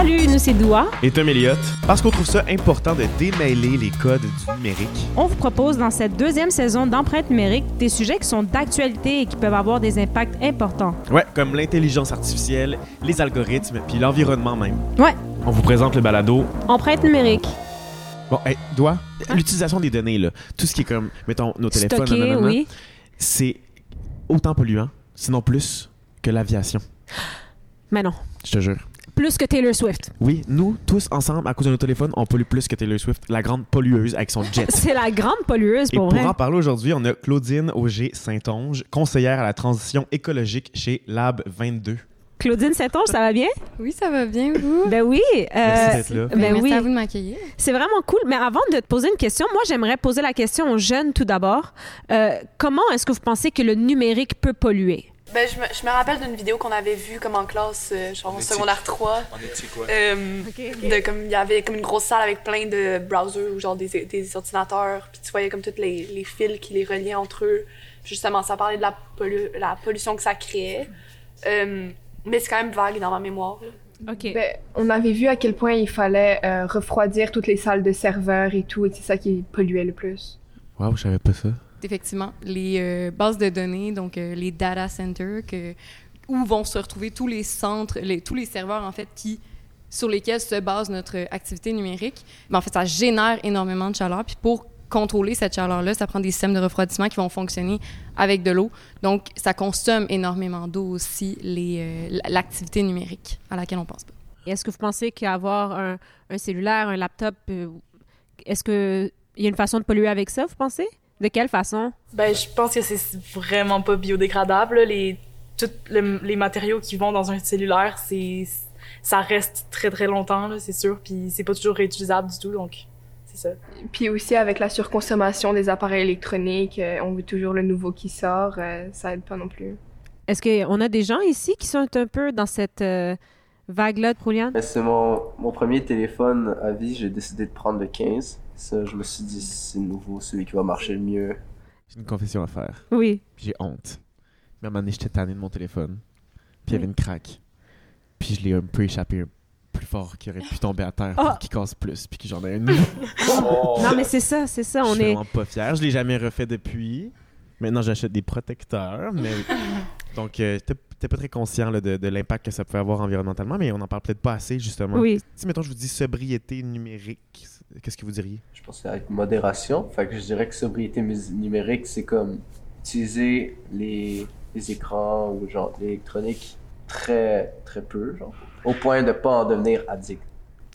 Salut, nous c'est Doua. Et Tom Elliott, parce qu'on trouve ça important de démêler les codes du numérique. On vous propose dans cette deuxième saison d'empreinte numérique des sujets qui sont d'actualité et qui peuvent avoir des impacts importants. Ouais, comme l'intelligence artificielle, les algorithmes, puis l'environnement même. Ouais. On vous présente le balado. Empreinte numérique. Bon, hey, Doua, l'utilisation des données, là, tout ce qui est comme, mettons, nos téléphones, Stocké, oui. c'est autant polluant, sinon plus, que l'aviation. Mais non. Je te jure. Plus que Taylor Swift. Oui, nous, tous ensemble, à cause de nos téléphones, on pollue plus que Taylor Swift, la grande pollueuse avec son jet. C'est la grande pollueuse Et pour pour vrai. en parler aujourd'hui, on a Claudine Auger-Saint-Onge, conseillère à la transition écologique chez Lab 22. Claudine Saint-Onge, ça va bien? Oui, ça va bien, vous? Ben oui. euh, Merci d'être là. ben Merci oui. à vous de m'accueillir. C'est vraiment cool. Mais avant de te poser une question, moi, j'aimerais poser la question aux jeunes tout d'abord. Euh, comment est-ce que vous pensez que le numérique peut polluer? Ben, je, me, je me rappelle d'une vidéo qu'on avait vue comme en classe, euh, genre en secondaire 3. En éthique, ouais. Euh, de, comme, il y avait comme une grosse salle avec plein de browsers ou genre des, des ordinateurs, puis tu voyais comme tous les, les fils qui les reliaient entre eux. Puis justement, ça parlait de la, pollu- la pollution que ça créait. Euh, mais c'est quand même vague dans ma mémoire. là. OK. Ben, on avait vu à quel point il fallait euh, refroidir toutes les salles de serveurs et tout, et c'est ça qui polluait le plus. Waouh, je savais pas ça. Effectivement, les euh, bases de données, donc euh, les data centers, que, où vont se retrouver tous les centres, les, tous les serveurs, en fait, qui sur lesquels se base notre activité numérique, mais en fait, ça génère énormément de chaleur. Puis pour contrôler cette chaleur-là, ça prend des systèmes de refroidissement qui vont fonctionner avec de l'eau. Donc, ça consomme énormément d'eau aussi, euh, l'activité numérique à laquelle on pense pas. Est-ce que vous pensez qu'avoir un, un cellulaire, un laptop, est-ce qu'il y a une façon de polluer avec ça, vous pensez? De quelle façon? Ben, je pense que c'est vraiment pas biodégradable. là. Les, tous le- les matériaux qui vont dans un cellulaire, c'est ça reste très très longtemps, là, c'est sûr. Puis c'est pas toujours réutilisable du tout, donc c'est ça. Puis aussi avec la surconsommation des appareils électroniques, euh, on veut toujours le nouveau qui sort, euh, ça aide pas non plus. Est-ce qu'on a des gens ici qui sont un peu dans cette euh, vague-là de? Mais C'est mon, mon premier téléphone à vie, j'ai décidé de prendre le 15. Ça, je me suis dit, c'est nouveau, celui qui va marcher le mieux. J'ai une confession à faire. Oui. J'ai honte. Mais à un moment donné, j'étais tanné de mon téléphone. Puis il y avait une craque. Puis je l'ai un peu échappé plus fort qui aurait pu tomber à terre pour qu'il casse plus. Puis que j'en ai un nouveau. Non, mais c'est ça, c'est ça. je suis est. vraiment pas fier. Je l'ai jamais refait depuis. Maintenant, j'achète des protecteurs. Mais... Donc, euh, j'étais j'étais pas très conscient là, de, de l'impact que ça pouvait avoir environnementalement, mais on n'en parle peut-être pas assez, justement. Oui. Si, mettons, je vous dis sobriété numérique, qu'est-ce que vous diriez? Je pense avec modération. Fait que je dirais que sobriété numérique, c'est comme utiliser les, les écrans ou genre l'électronique très, très peu, genre, au point de pas en devenir addict.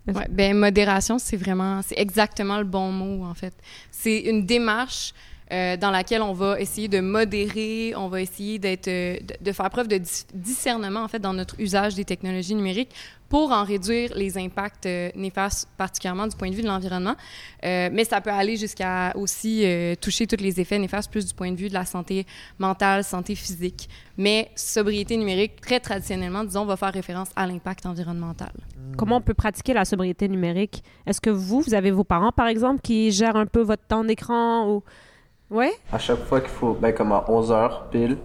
Ouais, ben modération, c'est vraiment, c'est exactement le bon mot en fait. C'est une démarche euh, dans laquelle on va essayer de modérer, on va essayer d'être, euh, de, faire preuve de dis- discernement en fait dans notre usage des technologies numériques pour en réduire les impacts euh, néfastes, particulièrement du point de vue de l'environnement. Mais ça peut aller jusqu'à aussi toucher tous les effets néfastes plus du point de vue de la santé mentale, santé physique. Mais sobriété numérique, très traditionnellement, disons, va faire référence à l'impact environnemental. Comment on peut pratiquer la sobriété numérique? Est-ce que vous, vous avez vos parents, par exemple, qui gèrent un peu votre temps d'écran ou... Ouais? À chaque fois qu'il faut, ben comme à 11 heures pile,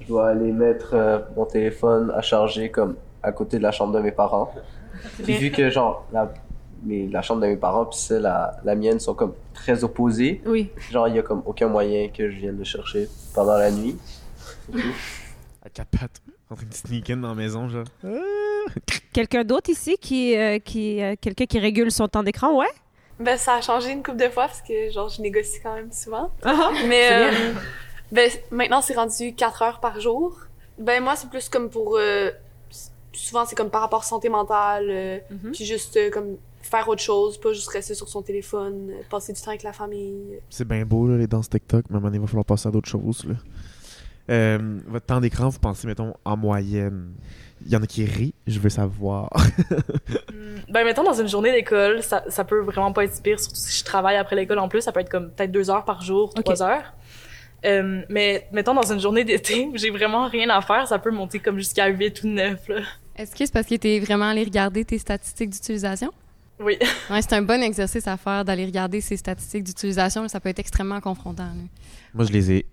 je dois aller mettre euh, mon téléphone à charger comme à côté de la chambre de mes parents. Puis vu que genre la, chambre de mes parents puis celle la, la mienne sont comme très opposées, Oui. genre il y a comme aucun moyen que je vienne le chercher pendant la nuit. À quatre pattes, en train de sneak in dans la maison, genre. Quelqu'un d'autre ici qui, euh, qui euh, quelqu'un qui régule son temps d'écran, ouais? Ben, ça a changé une couple de fois parce que genre, je négocie quand même souvent. Ah, Mais c'est euh, ben, maintenant, c'est rendu 4 heures par jour. Ben, moi, c'est plus comme pour. euh, souvent, c'est comme par rapport à santé mentale, euh, Mhm. puis juste euh, comme faire autre chose, pas juste rester sur son téléphone, passer du temps avec la famille. C'est bien beau, là, les danses TikTok, mais à un moment donné, il va falloir passer à d'autres choses, là. Euh, votre temps d'écran, vous pensez, mettons, en moyenne. Il y en a qui rient, je veux savoir. Hmm, Ben, mettons, dans une journée d'école, ça, ça peut vraiment pas être pire, surtout si je travaille après l'école en plus, ça peut être comme peut-être deux heures par jour, trois heures. Euh, mais mettons, dans une journée d'été où j'ai vraiment rien à faire, ça peut monter comme jusqu'à 8 ou 9, là. Est-ce que c'est parce que tu es vraiment allé regarder tes statistiques d'utilisation? Oui. Ouais, c'est un bon exercice à faire d'aller regarder ses statistiques d'utilisation, mais ça peut être extrêmement confrontant. là. Moi, je les ai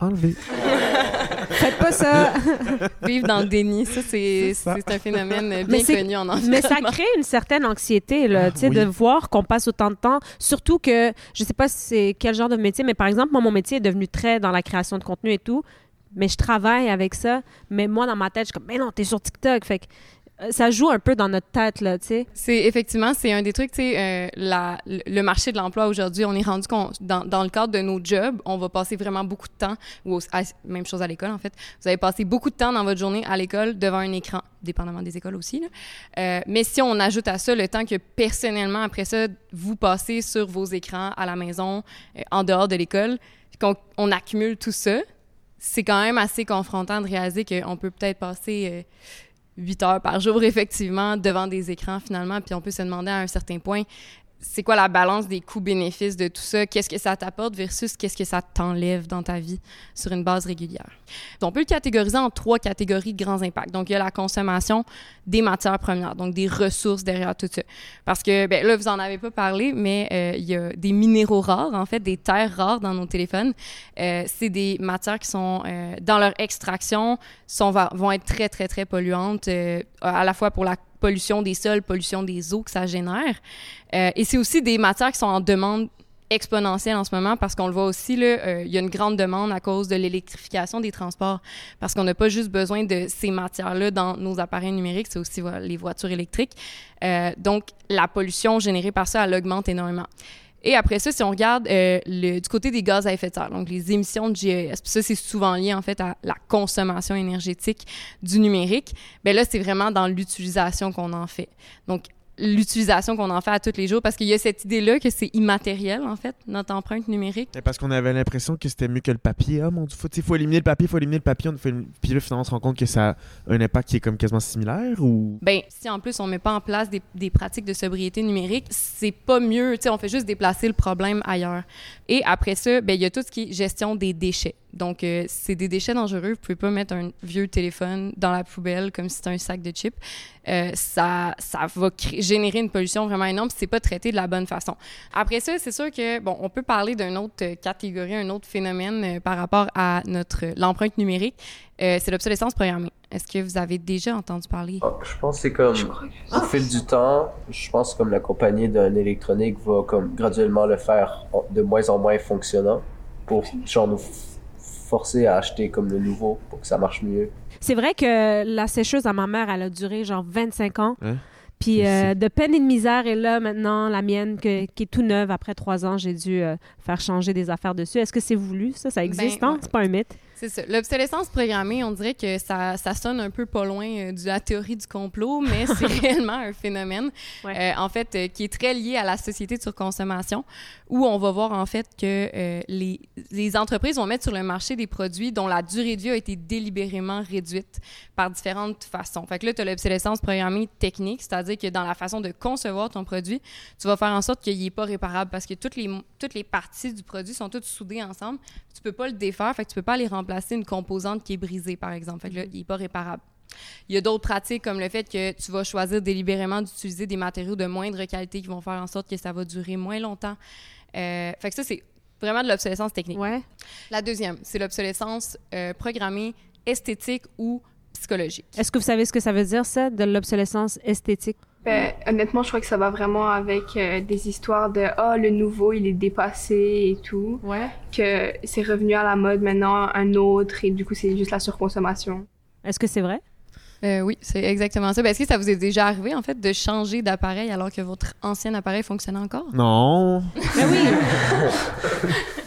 enlevés. Faites pas ça. Vivre dans le déni, ça, c'est un phénomène bien connu en Mais ça crée une certaine anxiété, là, tu sais, Oui. de voir qu'on passe autant de temps. Surtout que, je sais pas si c'est quel genre de métier, mais par exemple, moi, mon métier est devenu très dans la création de contenu et tout. Mais je travaille avec ça. Mais moi, dans ma tête, je suis comme, mais non, t'es sur TikTok. Fait que ça joue un peu dans notre tête, là, tu sais. C'est effectivement, c'est un des trucs, tu sais, euh, le marché de l'emploi aujourd'hui, on est rendu qu'on, dans, dans le cadre de nos jobs, on va passer vraiment beaucoup de temps, ou même chose à l'école en fait, vous allez passer beaucoup de temps dans votre journée à l'école devant un écran, dépendamment des écoles aussi. là. Euh, mais si on ajoute à ça le temps que personnellement, après ça, vous passez sur vos écrans à la maison, euh, en dehors de l'école, qu'on on accumule tout ça, c'est quand même assez confrontant de réaliser qu'on peut peut-être passer... euh, 8 heures par jour, effectivement, devant des écrans, finalement. Puis on peut se demander à un certain point, c'est quoi la balance des coûts-bénéfices de tout ça? Qu'est-ce que ça t'apporte versus qu'est-ce que ça t'enlève dans ta vie sur une base régulière? On peut le catégoriser en trois catégories de grands impacts. Donc, il y a la consommation des matières premières, donc des ressources derrière tout ça. Parce que, ben, là, vous en avez pas parlé, mais euh, il y a des minéraux rares, en fait, des terres rares dans nos téléphones. Euh, c'est des matières qui sont, euh, dans leur extraction, sont, vont être très, très, très polluantes, euh, à la fois pour la pollution des sols, pollution des eaux que ça génère. Euh, et c'est aussi des matières qui sont en demande exponentielle en ce moment parce qu'on le voit aussi, là, euh, il y a une grande demande à cause de l'électrification des transports parce qu'on n'a pas juste besoin de ces matières-là dans nos appareils numériques, c'est aussi les voitures électriques. Euh, donc, la pollution générée par ça, elle augmente énormément. Et après ça, si on regarde euh, le, du côté des gaz à effet de serre, donc les émissions de GES, puis ça, c'est souvent lié en fait à la consommation énergétique du numérique, ben là, c'est vraiment dans l'utilisation qu'on en fait. Donc, l'utilisation qu'on en fait à tous les jours, parce qu'il y a cette idée-là que c'est immatériel, en fait, notre empreinte numérique. Mais parce qu'on avait l'impression que c'était mieux que le papier. Ah mon dieu, faut, faut éliminer le papier, faut éliminer le papier. On fait... Puis là, finalement, on se rend compte que ça a un impact qui est comme quasiment similaire ou? Ben, si en plus on met pas en place des, des pratiques de sobriété numérique, c'est pas mieux. Tu sais, on fait juste déplacer le problème ailleurs. Et après ça, ben il y a tout ce qui est gestion des déchets. Donc, euh, c'est des déchets dangereux. Vous pouvez pas mettre un vieux téléphone dans la poubelle comme si c'était un sac de chips. Euh, ça, ça va générer une pollution vraiment énorme si c'est pas traité de la bonne façon. Après ça, c'est sûr que, bon, on peut parler d'une autre catégorie, un autre phénomène euh, par rapport à notre l'empreinte numérique. Euh, c'est l'obsolescence programmée. Est-ce que vous avez déjà entendu parler? Ah, Je pense que c'est comme, Je crois que au fil du temps, je pense que comme la compagnie d'un électronique va comme graduellement le faire de moins en moins fonctionnant pour genre nous forcer à acheter comme le nouveau pour que ça marche mieux. C'est vrai que la sécheuse à ma mère, elle a duré genre 25 ans. Hein? Puis euh, de peine et de misère, et là, maintenant, la mienne, que- qui est tout neuve, après trois ans, j'ai dû euh, faire changer des affaires dessus. Est-ce que c'est voulu, ça? Ça existe, Ben, non? ouais. C'est pas un mythe? C'est ça. L'obsolescence programmée, on dirait que ça, ça sonne un peu pas loin euh, de la théorie du complot, mais c'est réellement un phénomène, Ouais. euh, en fait, euh, qui est très lié à la société de surconsommation, où on va voir, en fait, que euh, les, les entreprises vont mettre sur le marché des produits dont la durée de vie a été délibérément réduite par différentes façons. Fait que là, tu as l'obsolescence programmée technique, c'est-à-dire que dans la façon de concevoir ton produit, tu vas faire en sorte qu'il n'est pas réparable parce que toutes les, toutes les parties du produit sont toutes soudées ensemble. Tu peux pas le défaire, fait que tu peux pas aller remplacer une composante qui est brisée, par exemple. Fait que là, il n'est pas réparable. Il y a d'autres pratiques comme le fait que tu vas choisir délibérément d'utiliser des matériaux de moindre qualité qui vont faire en sorte que ça va durer moins longtemps. Euh, fait que ça, c'est vraiment de l'obsolescence technique. Ouais. La deuxième, c'est l'obsolescence euh, programmée esthétique ou psychologique. Est-ce que vous savez ce que ça veut dire, ça, de l'obsolescence esthétique? Ben, honnêtement, je crois que ça va vraiment avec euh, des histoires de ah le nouveau il est dépassé et tout, Ouais. que c'est revenu à la mode maintenant un autre et du coup c'est juste la surconsommation. Est-ce que c'est vrai? Euh, oui, c'est exactement ça. Ben, Est-ce que ça vous est déjà arrivé, en fait, de changer d'appareil alors que votre ancien appareil fonctionnait encore? Non. Ben oui.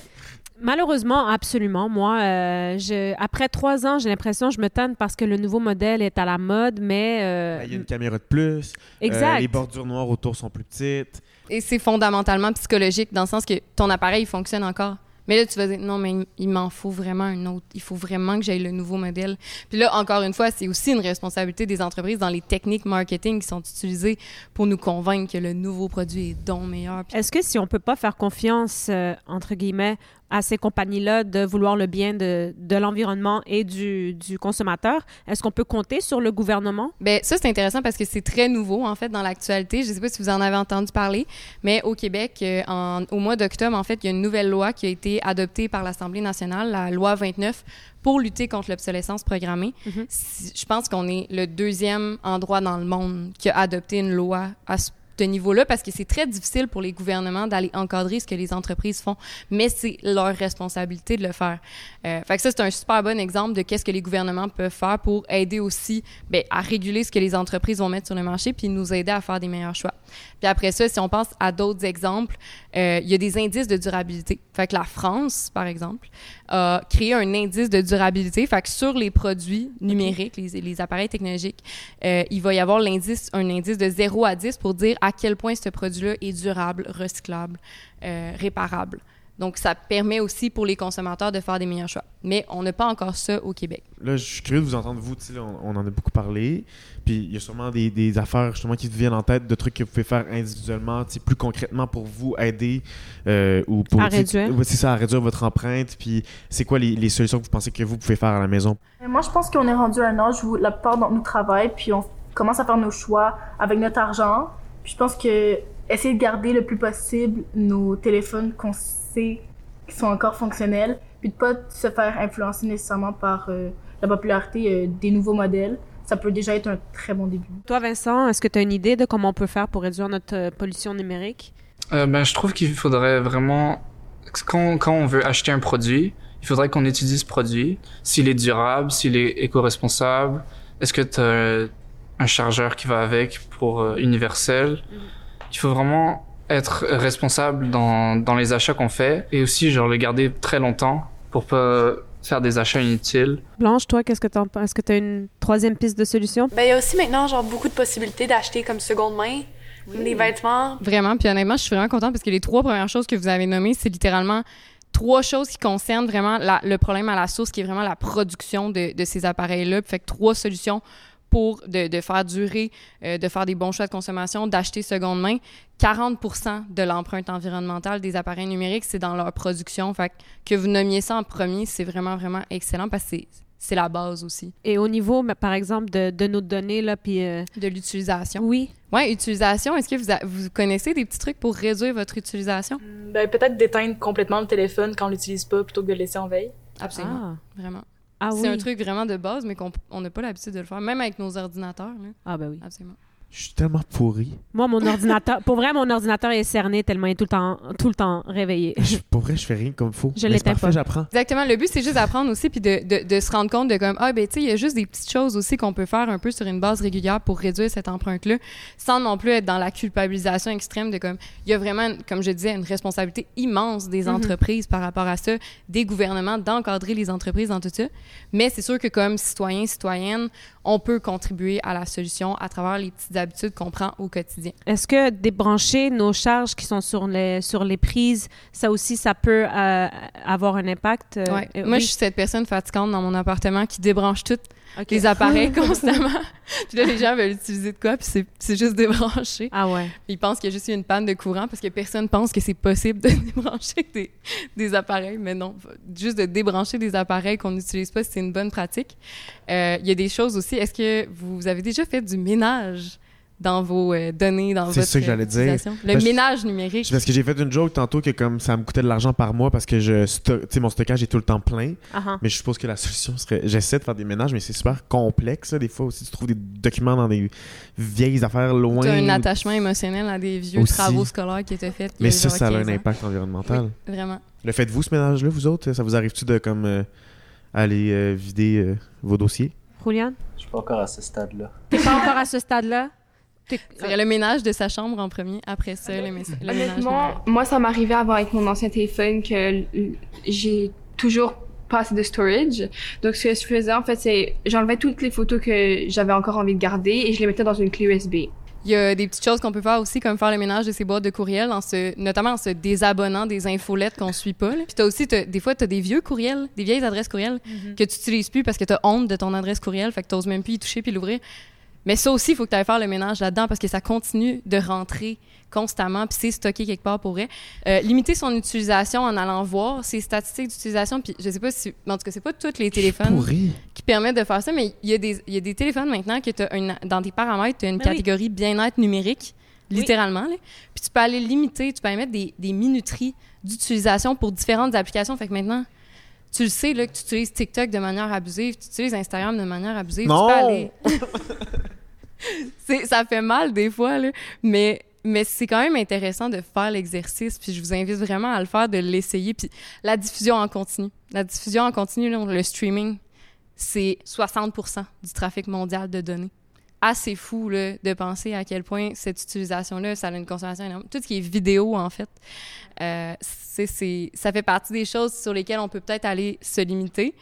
Malheureusement, absolument. Moi, euh, je, après trois ans, j'ai l'impression que je me tanne parce que le nouveau modèle est à la mode, mais... euh, Il y a une caméra de plus. euh, exact. les bordures noires autour sont plus petites. Et c'est fondamentalement psychologique, dans le sens que ton appareil, il fonctionne encore. Mais là, tu vas dire, non, mais il- il m'en faut vraiment un autre. Il faut vraiment que j'aille le nouveau modèle. Puis là, encore une fois, c'est aussi une responsabilité des entreprises dans les techniques marketing qui sont utilisées pour nous convaincre que le nouveau produit est donc meilleur. Puis Est-ce que si on peut pas faire confiance, euh, entre guillemets, à ces compagnies-là de vouloir le bien de, de l'environnement et du, du consommateur. Est-ce qu'on peut compter sur le gouvernement? Ben ça c'est intéressant parce que c'est très nouveau en fait dans l'actualité. Je sais pas si vous en avez entendu parler, mais au Québec, euh, en, au mois d'octobre en fait, il y a une nouvelle loi qui a été adoptée par l'Assemblée nationale, la loi 29 pour lutter contre l'obsolescence programmée. Mhm. Je pense qu'on est le deuxième endroit dans le monde qui a adopté une loi à ce de niveau-là parce que c'est très difficile pour les gouvernements d'aller encadrer ce que les entreprises font, mais c'est leur responsabilité de le faire. Euh, fait que ça, c'est un super bon exemple de qu'est-ce que les gouvernements peuvent faire pour aider aussi ben, à réguler ce que les entreprises vont mettre sur le marché puis nous aider à faire des meilleurs choix. Puis après ça, si on pense à d'autres exemples, euh, il y a des indices de durabilité. Fait que la France, par exemple, a créé un indice de durabilité. Fait que sur les produits numériques, les, les appareils technologiques, euh, il va y avoir l'indice, un indice de 0 à 10 pour dire à quel point ce produit-là est durable, recyclable, euh, réparable. Donc, ça permet aussi pour les consommateurs de faire des meilleurs choix. Mais on n'a pas encore ça au Québec. Là, je suis curieux de vous entendre, vous, là, on, on en a beaucoup parlé. Puis il y a sûrement des, des affaires justement qui vous viennent en tête, de trucs que vous pouvez faire individuellement, plus concrètement pour vous aider euh, ou pour À réduire. c'est ça, à réduire votre empreinte. Puis c'est quoi les, les solutions que vous pensez que vous pouvez faire à la maison? Mais Moi, je pense qu'on est rendu à un âge où la plupart d'entre nous travaillent, puis on commence à faire nos choix avec notre argent. Puis je pense que essayer de garder le plus possible nos téléphones qu'on sait qui sont encore fonctionnels, puis de pas se faire influencer nécessairement par euh, la popularité euh, des nouveaux modèles, ça peut déjà être un très bon début. Toi, Vincent, est-ce que tu as une idée de comment on peut faire pour réduire notre euh, pollution numérique? Euh, ben, je trouve qu'il faudrait vraiment, quand, quand on veut acheter un produit, il faudrait qu'on étudie ce produit, s'il est durable, s'il est éco-responsable, est-ce que tu as un chargeur qui va avec pour euh, universel. Il faut vraiment être responsable dans, dans les achats qu'on fait et aussi genre le garder très longtemps pour pas faire des achats inutiles. Blanche, toi, qu'est-ce que tu en penses? Est-ce que tu as une troisième piste de solution? Ben, il y a aussi maintenant, genre, beaucoup de possibilités d'acheter comme seconde main des vêtements. Vraiment. Puis honnêtement, je suis vraiment contente parce que les trois premières choses que vous avez nommées, c'est littéralement trois choses qui concernent vraiment la- le problème à la source, qui est vraiment la production de, de ces appareils-là. Puis Fait que trois solutions pour de, de faire durer, euh, de faire des bons choix de consommation, d'acheter seconde main. 40 de l'empreinte environnementale des appareils numériques, c'est dans leur production. Fait que, que vous nommiez ça en premier, c'est vraiment, vraiment excellent parce que c'est- c'est la base aussi Et au niveau, par exemple, de, de nos données, là, puis... euh, de l'utilisation. oui. Ouais, utilisation. Est-ce que vous, a- vous connaissez des petits trucs pour réduire votre utilisation? Ben, peut-être d'éteindre complètement le téléphone quand on l'utilise pas plutôt que de le laisser en veille. Absolument. Ah, Vraiment. Ah oui. C'est un truc vraiment de base, mais qu'on on n'a pas l'habitude de le faire, même avec nos ordinateurs. Là. Ah ben oui. Absolument. Je suis tellement pourri. Moi, mon ordinateur... pour vrai, mon ordinateur est cerné tellement il est tout le temps, tout le temps réveillé. Je- pour vrai, je fais rien comme faut. Je parfait, pas. j'apprends. Exactement. Le but, c'est juste d'apprendre aussi, puis de, de, de se rendre compte de comme, ah, ben, tu sais, il y a juste des petites choses aussi qu'on peut faire un peu sur une base régulière pour réduire cette empreinte-là, sans non plus être dans la culpabilisation extrême de comme, il y a vraiment, comme je disais, une responsabilité immense des Mhm. entreprises par rapport à ça, des gouvernements, d'encadrer les entreprises dans tout ça. Mais c'est sûr que comme citoyens, citoyennes, on peut contribuer à la solution à travers les petites habitudes qu'on prend au quotidien. Est-ce que débrancher nos charges qui sont sur les, sur les prises, ça aussi, ça peut euh, avoir un impact? euh, Ouais. euh, Moi, oui? je suis cette personne fatigante dans mon appartement qui débranche tout les appareils constamment. puis là, les gens veulent utiliser de quoi, puis c'est- juste débranché. Ah ouais. Puis ils pensent qu'il y a juste une panne de courant parce que personne pense que c'est possible de débrancher des, des appareils. Mais non, juste de débrancher des appareils qu'on n'utilise pas, c'est une bonne pratique. Euh, Il y a des choses aussi. Est-ce que vous avez déjà fait du ménage? Dans vos euh, données, dans C'est votre ça que j'allais dire. Le Parce- ménage numérique. Parce que j'ai fait une joke tantôt que comme ça me coûtait de l'argent par mois parce que je mon stockage est tout le temps plein. Ah. Mais je suppose que la solution serait. J'essaie de faire des ménages, mais c'est super complexe. là. Des fois aussi, tu trouves des documents dans des vieilles affaires loin. Tu as un attachement émotionnel à des vieux Aussi. travaux scolaires qui étaient faits. Mais ça, ça a 15 un impact environnemental. Oui, vraiment. Le faites-vous ce ménage-là, vous autres? Ça vous arrive-tu de comme euh, aller euh, vider euh, vos dossiers? Julian, Je suis pas encore à ce stade-là. t'es pas encore à ce stade-là? Le ménage de sa chambre en premier, après ça, le, mé- le ménage. Honnêtement, moi, ça m'arrivait avant avec mon ancien téléphone que j'ai toujours pas assez de storage. Donc, ce que je faisais, en fait, c'est j'enlevais toutes les photos que j'avais encore envie de garder et je les mettais dans une clé USB. Il y a des petites choses qu'on peut faire aussi, comme faire le ménage de ses boîtes de courriel, en se, notamment en se désabonnant des infolettes qu'on suit pas. là. Puis t'as aussi, t'as- des fois, tu as des vieux courriels, des vieilles adresses courriel que tu n'utilises plus parce que tu as honte de ton adresse courriel, fait que tu même plus y toucher puis l'ouvrir. Mais ça aussi, il faut que tu ailles faire le ménage là-dedans parce que ça continue de rentrer constamment, puis c'est stocké quelque part pour vrai. Euh, limiter son utilisation en allant voir ses statistiques d'utilisation, puis je sais pas si... En tout cas, c'est pas tous les téléphones Pourri. qui permettent de faire ça, mais il y, a des- il y a des téléphones maintenant que t'as une, dans tes paramètres, tu as une Ben oui. catégorie bien-être numérique, Oui. littéralement. là. Puis tu peux aller limiter, tu peux aller mettre des, des minuteries d'utilisation pour différentes applications. Fait que maintenant, tu le sais là, que tu utilises TikTok de manière abusive, tu utilises Instagram de manière abusive. Non! Tu peux aller... C'est- ça fait mal des fois, là, mais, mais c'est quand même intéressant de faire l'exercice. Puis je vous invite vraiment à le faire, de l'essayer. Puis la diffusion en continu. La diffusion en continu, là, le streaming, c'est 60% du trafic mondial de données. Assez fou là, de penser à quel point cette utilisation-là, ça a une consommation énorme. Tout ce qui est vidéo, en fait, euh, c'est, c'est- ça fait partie des choses sur lesquelles on peut peut-être aller se limiter.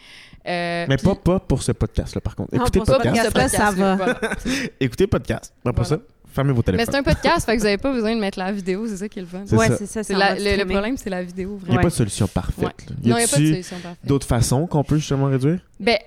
Euh, Mais pas, pas pour ce podcast-là, par contre. Non, Écoutez pour ça, podcast. ça, ça va. voilà. Écoutez podcast. Après Voilà. ça, fermez vos Mais téléphones. c'est un podcast, fait que vous n'avez pas besoin de mettre la vidéo, c'est ça qui est le fun. C'est ça. c'est ça. La- mode le, problème, c'est la vidéo, Il n'y a vraiment. pas de solution parfaite. Ouais. Non, il n'y a pas de solution parfaite. d'autres façons qu'on peut justement réduire? Ben,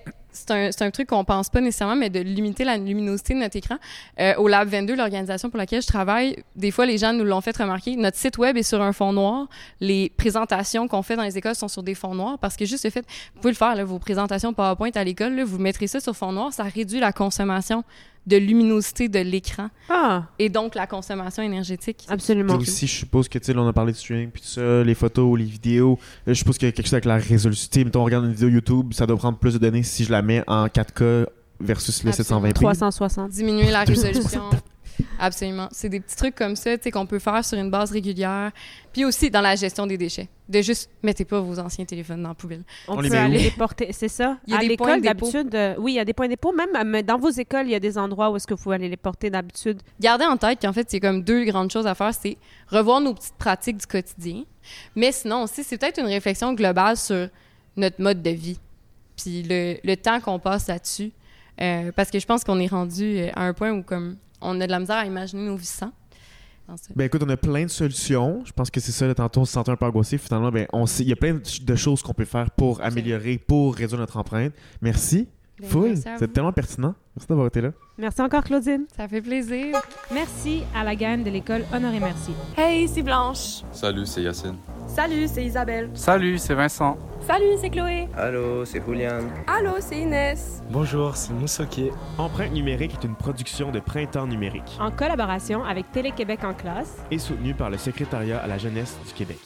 c'est un, un truc qu'on pense pas nécessairement, mais de limiter la luminosité de notre écran. Euh, au Lab 22, l'organisation pour laquelle je travaille, des fois, les gens nous l'ont fait remarquer. Notre site web est sur un fond noir. Les présentations qu'on fait dans les écoles sont sur des fonds noirs parce que juste le fait, vous pouvez le faire, vos présentations PowerPoint à l'école, vous mettrez ça sur fond noir, ça réduit la consommation de luminosité de l'écran Ah, et donc la consommation énergétique. absolument. Puis aussi, je suppose que, tu sais, on a parlé de streaming, puis tout ça, les photos, les vidéos. Euh, Je suppose qu'il y a quelque chose avec la résolution. Tu sais, Mettons, on regarde une vidéo YouTube, ça doit prendre plus de données si je la mets en 4K versus le Absolument. 720p. 360. diminuer la résolution. Absolument. C'est des petits trucs comme ça, tu sais, qu'on peut faire sur une base régulière. Puis aussi dans la gestion des déchets. De juste, mettez pas vos anciens téléphones dans la poubelle. On, peut aller les porter, c'est ça? Il y a à des points l'école, d'habitude, euh, oui, il y a des points de dépôt. Même euh, mais dans vos écoles, il y a des endroits où est-ce que vous pouvez aller les porter d'habitude. Gardez en tête qu'en fait, c'est comme deux grandes choses à faire. C'est revoir nos petites pratiques du quotidien. Mais sinon aussi, c'est peut-être une réflexion globale sur notre mode de vie. Puis le, le temps qu'on passe là-dessus. Euh, parce que je pense qu'on est rendu à un point où comme on a de la misère à imaginer nos vies sans. Ben écoute, on a plein de solutions. Je pense que c'est ça, tantôt on se sentait un peu angoissé. Finalement, ben, on sait, il y a plein de choses qu'on peut faire pour améliorer, pour réduire notre empreinte. Merci. Full. C'est tellement pertinent. Merci d'avoir été là. Merci encore, Claudine. Ça fait plaisir. Merci à la gang de l'école Honoré Merci. Hey, c'est Blanche. Salut, c'est Yacine. Salut, c'est Isabelle. Salut, c'est Vincent. Salut, c'est Chloé. Allô, c'est Julian. Allô, c'est Inès. Bonjour, c'est Moussoké. Empreinte numérique est une production de Printemps numérique En collaboration avec Télé-Québec en classe. et soutenue par le Secrétariat à la jeunesse du Québec.